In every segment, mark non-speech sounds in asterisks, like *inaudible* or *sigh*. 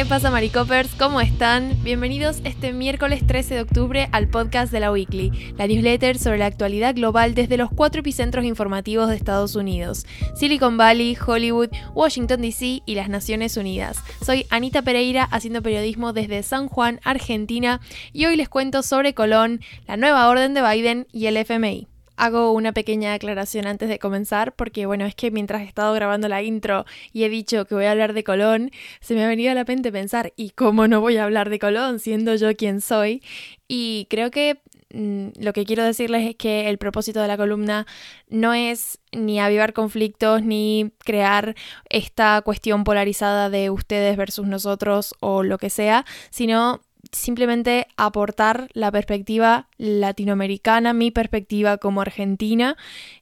¿Qué pasa, Maricopers? ¿Cómo están? Bienvenidos este miércoles 13 de octubre al podcast de la Weekly, la newsletter sobre la actualidad global desde los cuatro epicentros informativos de Estados Unidos: Silicon Valley, Hollywood, Washington DC y las Naciones Unidas. Soy Anita Pereira, haciendo periodismo desde San Juan, Argentina, y hoy les cuento sobre Colón, la nueva orden de Biden y el FMI hago una pequeña aclaración antes de comenzar, porque bueno, es que mientras he estado grabando la intro y he dicho que voy a hablar de Colón, se me ha venido a la mente pensar, ¿y cómo no voy a hablar de Colón siendo yo quien soy? Y creo que mm, lo que quiero decirles es que el propósito de la columna no es ni avivar conflictos ni crear esta cuestión polarizada de ustedes versus nosotros o lo que sea, sino simplemente aportar la perspectiva latinoamericana, mi perspectiva como argentina.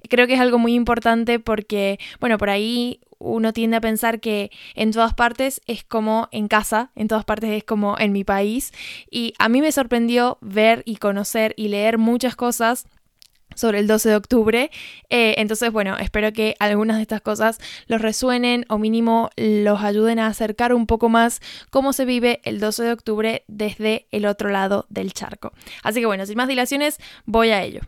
Creo que es algo muy importante porque, bueno, por ahí uno tiende a pensar que en todas partes es como en casa, en todas partes es como en mi país. Y a mí me sorprendió ver y conocer y leer muchas cosas sobre el 12 de octubre. Eh, entonces, bueno, espero que algunas de estas cosas los resuenen o mínimo los ayuden a acercar un poco más cómo se vive el 12 de octubre desde el otro lado del charco. Así que bueno, sin más dilaciones, voy a ello.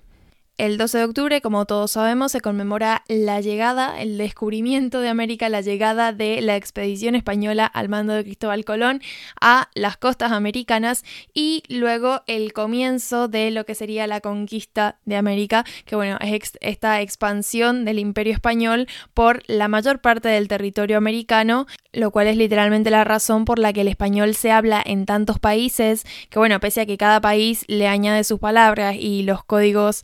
El 12 de octubre, como todos sabemos, se conmemora la llegada, el descubrimiento de América, la llegada de la expedición española al mando de Cristóbal Colón a las costas americanas y luego el comienzo de lo que sería la conquista de América, que bueno, es esta expansión del imperio español por la mayor parte del territorio americano, lo cual es literalmente la razón por la que el español se habla en tantos países, que bueno, pese a que cada país le añade sus palabras y los códigos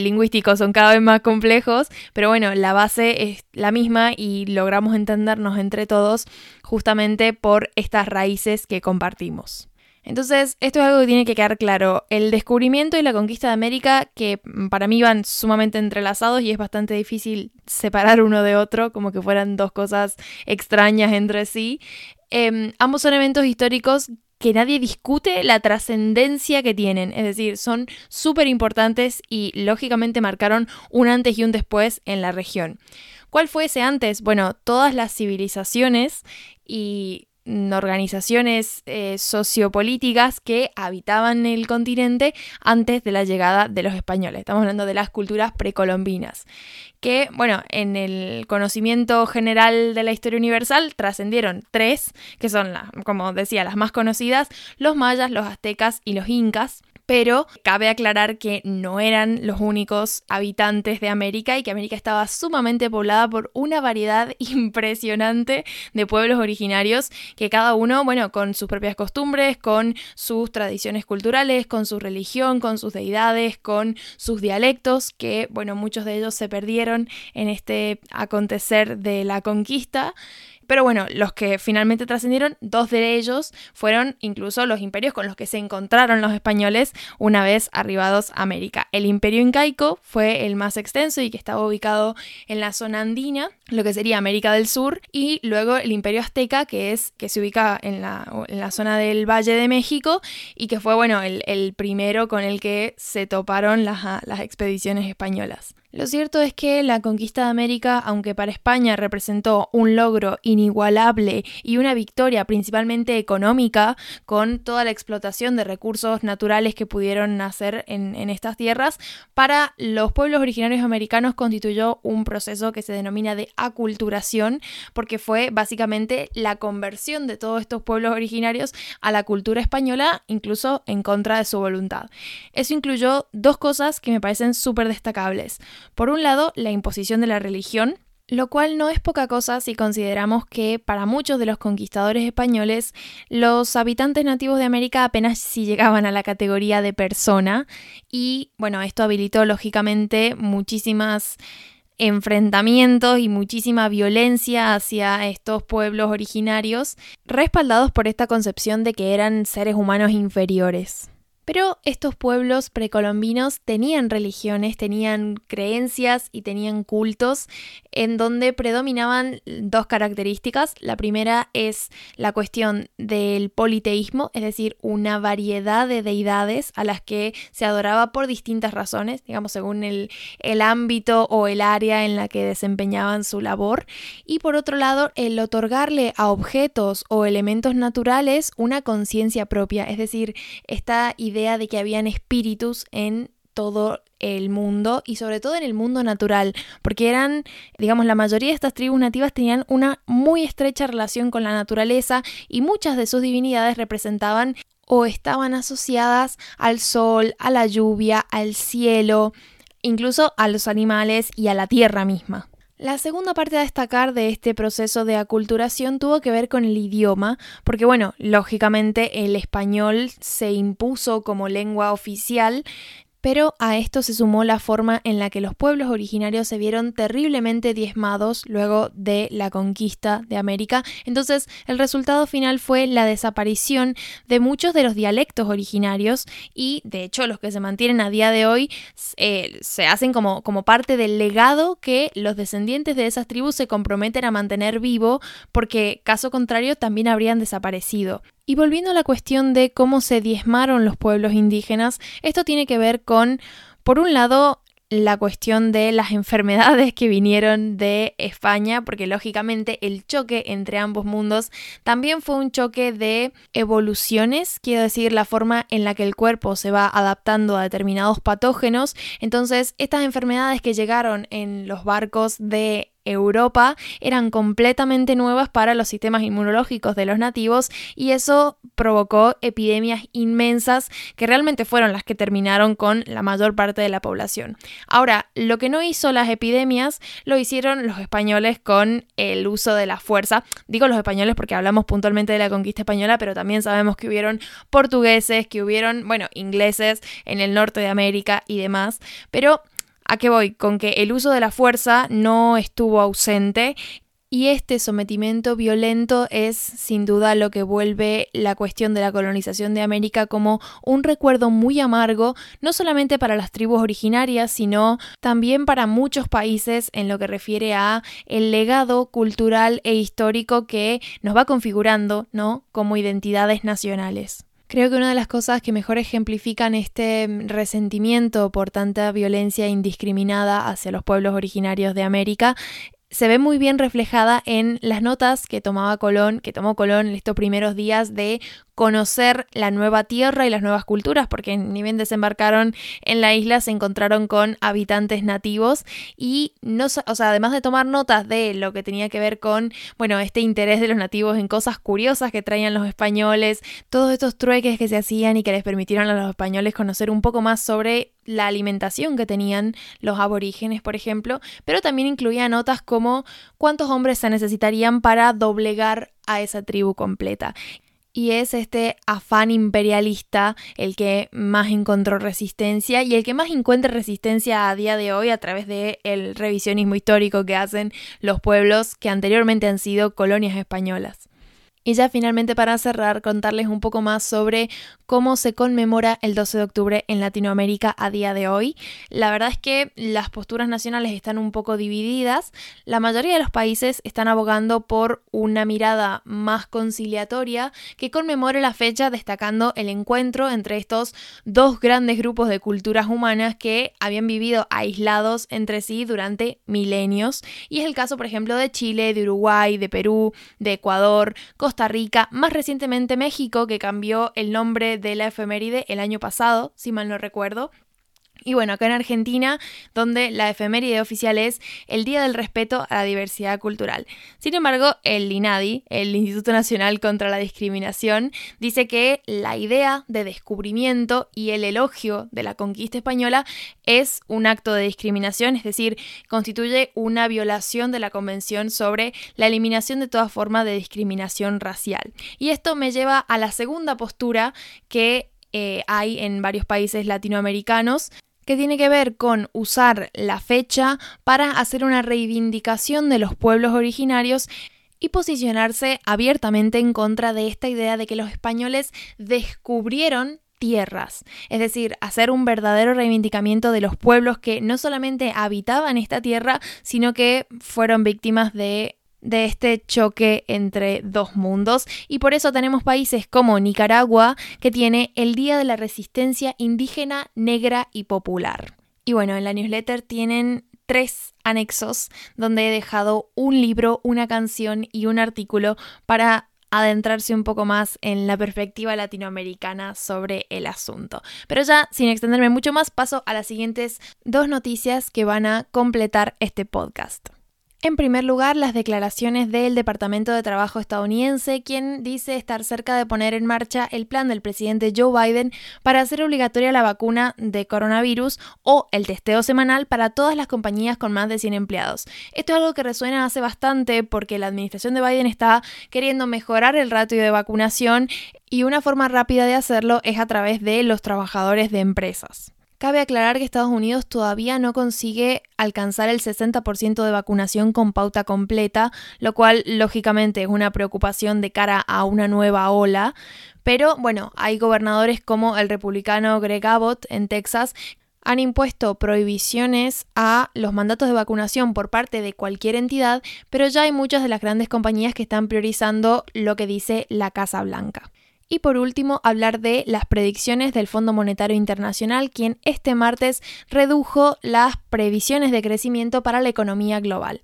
lingüísticos son cada vez más complejos, pero bueno, la base es la misma y logramos entendernos entre todos justamente por estas raíces que compartimos. Entonces, esto es algo que tiene que quedar claro. El descubrimiento y la conquista de América, que para mí van sumamente entrelazados y es bastante difícil separar uno de otro, como que fueran dos cosas extrañas entre sí. Em, ambos son eventos históricos que nadie discute la trascendencia que tienen, es decir, son súper importantes y lógicamente marcaron un antes y un después en la región. ¿Cuál fue ese antes? Bueno, todas las civilizaciones y organizaciones eh, sociopolíticas que habitaban el continente antes de la llegada de los españoles. Estamos hablando de las culturas precolombinas, que, bueno, en el conocimiento general de la historia universal trascendieron tres, que son, como decía, las más conocidas, los mayas, los aztecas y los incas pero cabe aclarar que no eran los únicos habitantes de América y que América estaba sumamente poblada por una variedad *laughs* impresionante de pueblos originarios que cada uno, bueno, con sus propias costumbres, con sus tradiciones culturales, con su religión, con sus deidades, con sus dialectos, que, bueno, muchos de ellos se perdieron en este acontecer de la conquista. Pero bueno, los que finalmente trascendieron, dos de ellos fueron incluso los imperios con los que se encontraron los españoles una vez arribados a América. El imperio incaico fue el más extenso y que estaba ubicado en la zona andina, lo que sería América del Sur, y luego el imperio azteca, que es que se ubica en la, en la zona del Valle de México y que fue, bueno, el, el primero con el que se toparon las, las expediciones españolas. Lo cierto es que la conquista de América, aunque para España representó un logro inigualable y una victoria principalmente económica, con toda la explotación de recursos naturales que pudieron nacer en, estas tierras, para los pueblos originarios americanos constituyó un proceso que se denomina de aculturación, porque fue básicamente la conversión de todos estos pueblos originarios a la cultura española, incluso en contra de su voluntad. Eso incluyó dos cosas que me parecen súper destacables. Por un lado, la imposición de la religión, lo cual no es poca cosa si consideramos que para muchos de los conquistadores españoles los habitantes nativos de América apenas si llegaban a la categoría de persona y bueno, esto habilitó lógicamente muchísimas enfrentamientos y muchísima violencia hacia estos pueblos originarios, respaldados por esta concepción de que eran seres humanos inferiores. Pero estos pueblos precolombinos tenían religiones, tenían creencias y tenían cultos en donde predominaban dos características. La primera es la cuestión del politeísmo, es decir, una variedad de deidades a las que se adoraba por distintas razones, digamos, según el, el ámbito o el área en la que desempeñaban su labor. Y por otro lado, el otorgarle a objetos o elementos naturales una conciencia propia, es decir, esta idea idea de que habían espíritus en todo el mundo y sobre todo en el mundo natural, porque eran, digamos, la mayoría de estas tribus nativas tenían una muy estrecha relación con la naturaleza y muchas de sus divinidades representaban o estaban asociadas al sol, a la lluvia, al cielo, incluso a los animales y a la tierra misma. La segunda parte a destacar de este proceso de aculturación tuvo que ver con el idioma, porque bueno, lógicamente el español se impuso como lengua oficial pero a esto se sumó la forma en la que los pueblos originarios se vieron terriblemente diezmados luego de la conquista de América. Entonces el resultado final fue la desaparición de muchos de los dialectos originarios y de hecho los que se mantienen a día de hoy eh, se hacen como, como parte del legado que los descendientes de esas tribus se comprometen a mantener vivo porque caso contrario también habrían desaparecido. Y volviendo a la cuestión de cómo se diezmaron los pueblos indígenas, esto tiene que ver con, por un lado, la cuestión de las enfermedades que vinieron de España, porque lógicamente el choque entre ambos mundos también fue un choque de evoluciones, quiero decir, la forma en la que el cuerpo se va adaptando a determinados patógenos. Entonces, estas enfermedades que llegaron en los barcos de Europa eran completamente nuevas para los sistemas inmunológicos de los nativos y eso provocó epidemias inmensas que realmente fueron las que terminaron con la mayor parte de la población. Ahora, lo que no hizo las epidemias lo hicieron los españoles con el uso de la fuerza. Digo los españoles porque hablamos puntualmente de la conquista española, pero también sabemos que hubieron portugueses, que hubieron, bueno, ingleses en el norte de América y demás, pero ¿A qué voy? Con que el uso de la fuerza no estuvo ausente y este sometimiento violento es sin duda lo que vuelve la cuestión de la colonización de América como un recuerdo muy amargo, no solamente para las tribus originarias, sino también para muchos países en lo que refiere a el legado cultural e histórico que nos va configurando, ¿no? como identidades nacionales. Creo que una de las cosas que mejor ejemplifican este mm, resentimiento por tanta violencia indiscriminada hacia los pueblos originarios de América se ve muy bien reflejada en las notas que tomaba Colón, que tomó Colón en estos primeros días de conocer la nueva tierra y las nuevas culturas, porque ni bien desembarcaron en la isla se encontraron con habitantes nativos. Y no, o sea, además de tomar notas de lo que tenía que ver con, bueno, este interés de los nativos en cosas curiosas que traían los españoles, todos estos trueques que se hacían y que les permitieron a los españoles conocer un poco más sobre la alimentación que tenían los aborígenes, por ejemplo, pero también incluía notas como cuántos hombres se necesitarían para doblegar a esa tribu completa y es este afán imperialista el que más encontró resistencia y el que más encuentra resistencia a día de hoy a través del el revisionismo histórico que hacen los pueblos que anteriormente han sido colonias españolas. Y ya finalmente para cerrar, contarles un poco más sobre cómo se conmemora el 12 de octubre en Latinoamérica a día de hoy. La verdad es que las posturas nacionales están un poco divididas. La mayoría de los países están abogando por una mirada más conciliatoria que conmemore la fecha destacando el encuentro entre estos dos grandes grupos de culturas humanas que habían vivido aislados entre sí durante milenios. Y es el caso, por ejemplo, de Chile, de Uruguay, de Perú, de Ecuador, Costa Rica, más recientemente México, que cambió el nombre de la efeméride el año pasado, si mal no recuerdo, y bueno, acá en Argentina, donde la efeméride oficial es el Día del Respeto a la Diversidad Cultural. Sin embargo, el INADI, el Instituto Nacional contra la Discriminación, dice que la idea de descubrimiento y el elogio de la conquista española es un acto de discriminación, es decir, constituye una violación de la Convención sobre la eliminación de toda forma de discriminación racial. Y esto me lleva a la segunda postura que eh, hay en varios países latinoamericanos que tiene que ver con usar la fecha para hacer una reivindicación de los pueblos originarios y posicionarse abiertamente en contra de esta idea de que los españoles descubrieron tierras, es decir, hacer un verdadero reivindicamiento de los pueblos que no solamente habitaban esta tierra, sino que fueron víctimas de de este choque entre dos mundos y por eso tenemos países como Nicaragua que tiene el Día de la Resistencia Indígena Negra y Popular. Y bueno, en la newsletter tienen tres anexos donde he dejado un libro, una canción y un artículo para adentrarse un poco más en la perspectiva latinoamericana sobre el asunto. Pero ya, sin extenderme mucho más, paso a las siguientes dos noticias que van a completar este podcast. En primer lugar, las declaraciones del Departamento de Trabajo estadounidense, quien dice estar cerca de poner en marcha el plan del presidente Joe Biden para hacer obligatoria la vacuna de coronavirus o el testeo semanal para todas las compañías con más de 100 empleados. Esto es algo que resuena hace bastante porque la administración de Biden está queriendo mejorar el ratio de vacunación y una forma rápida de hacerlo es a través de los trabajadores de empresas. Cabe aclarar que Estados Unidos todavía no consigue alcanzar el 60% de vacunación con pauta completa, lo cual lógicamente es una preocupación de cara a una nueva ola. Pero bueno, hay gobernadores como el republicano Greg Abbott en Texas han impuesto prohibiciones a los mandatos de vacunación por parte de cualquier entidad, pero ya hay muchas de las grandes compañías que están priorizando lo que dice la Casa Blanca. Y por último, hablar de las predicciones del Fondo Monetario Internacional, quien este martes redujo las previsiones de crecimiento para la economía global.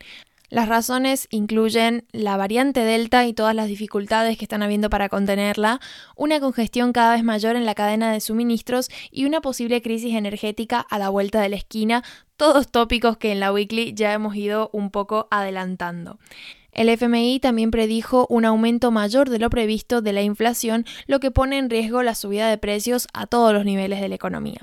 Las razones incluyen la variante Delta y todas las dificultades que están habiendo para contenerla, una congestión cada vez mayor en la cadena de suministros y una posible crisis energética a la vuelta de la esquina, todos tópicos que en la weekly ya hemos ido un poco adelantando. El FMI también predijo un aumento mayor de lo previsto de la inflación, lo que pone en riesgo la subida de precios a todos los niveles de la economía.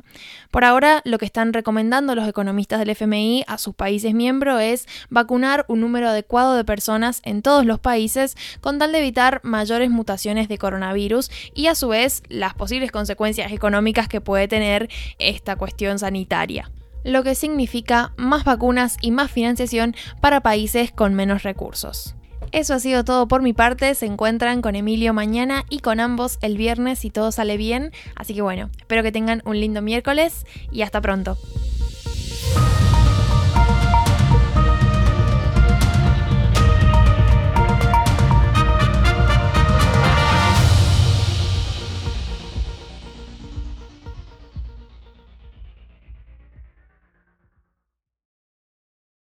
Por ahora, lo que están recomendando los economistas del FMI a sus países miembros es vacunar un número adecuado de personas en todos los países con tal de evitar mayores mutaciones de coronavirus y a su vez las posibles consecuencias económicas que puede tener esta cuestión sanitaria lo que significa más vacunas y más financiación para países con menos recursos. Eso ha sido todo por mi parte, se encuentran con Emilio mañana y con ambos el viernes si todo sale bien, así que bueno, espero que tengan un lindo miércoles y hasta pronto.